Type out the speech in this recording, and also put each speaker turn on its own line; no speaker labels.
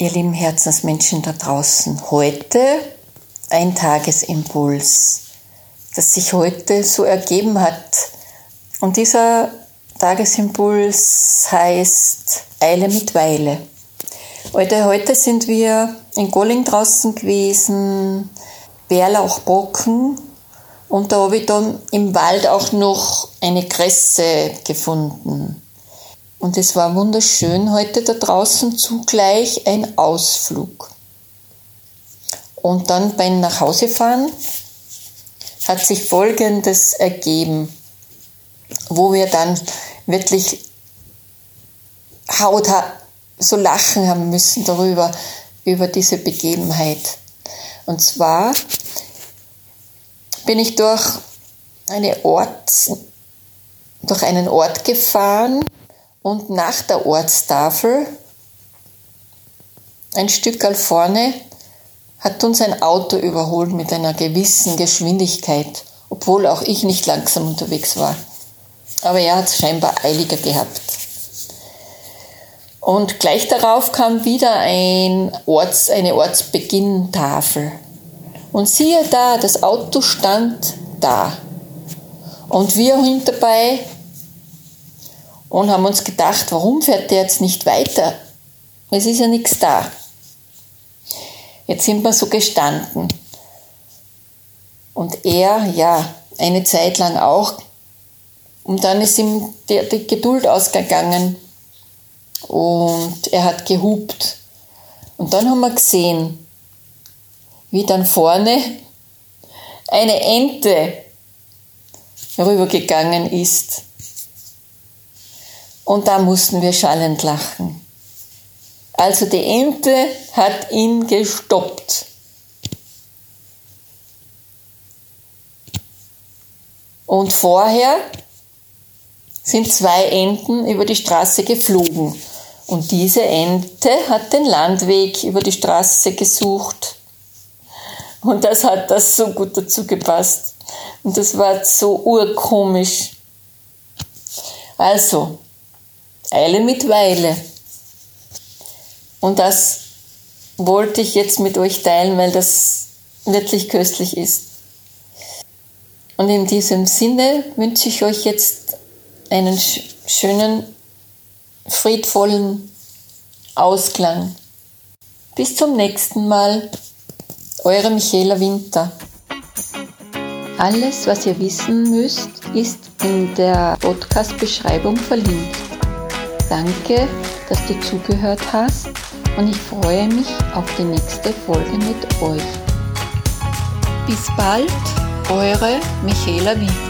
Ihr lieben Herzensmenschen da draußen, heute ein Tagesimpuls, das sich heute so ergeben hat. Und dieser Tagesimpuls heißt Eile mit Weile. Heute, heute sind wir in Golling draußen gewesen, Bärlauchbrocken und da habe ich dann im Wald auch noch eine Kresse gefunden. Und es war wunderschön heute da draußen zugleich ein Ausflug. Und dann beim Nachhausefahren hat sich Folgendes ergeben, wo wir dann wirklich Haut so lachen haben müssen darüber, über diese Begebenheit. Und zwar bin ich durch, eine Ort, durch einen Ort gefahren, und nach der Ortstafel, ein Stück vorne, hat uns ein Auto überholt mit einer gewissen Geschwindigkeit, obwohl auch ich nicht langsam unterwegs war. Aber er hat es scheinbar eiliger gehabt. Und gleich darauf kam wieder ein Orts, eine Ortsbeginn-Tafel. Und siehe da, das Auto stand da. Und wir hinterbei und haben uns gedacht, warum fährt der jetzt nicht weiter? Es ist ja nichts da. Jetzt sind wir so gestanden. Und er, ja, eine Zeit lang auch. Und dann ist ihm die, die Geduld ausgegangen und er hat gehupt. Und dann haben wir gesehen, wie dann vorne eine Ente rübergegangen ist. Und da mussten wir schallend lachen. Also die Ente hat ihn gestoppt. Und vorher sind zwei Enten über die Straße geflogen. Und diese Ente hat den Landweg über die Straße gesucht. Und das hat das so gut dazu gepasst. Und das war so urkomisch. Also, Eile mit Weile. Und das wollte ich jetzt mit euch teilen, weil das wirklich köstlich ist. Und in diesem Sinne wünsche ich euch jetzt einen schönen, friedvollen Ausklang. Bis zum nächsten Mal. Eure Michaela Winter. Alles, was ihr wissen müsst, ist in der Podcast-Beschreibung verlinkt. Danke, dass du zugehört hast und ich freue mich auf die nächste Folge mit euch. Bis bald, eure Michaela Winter.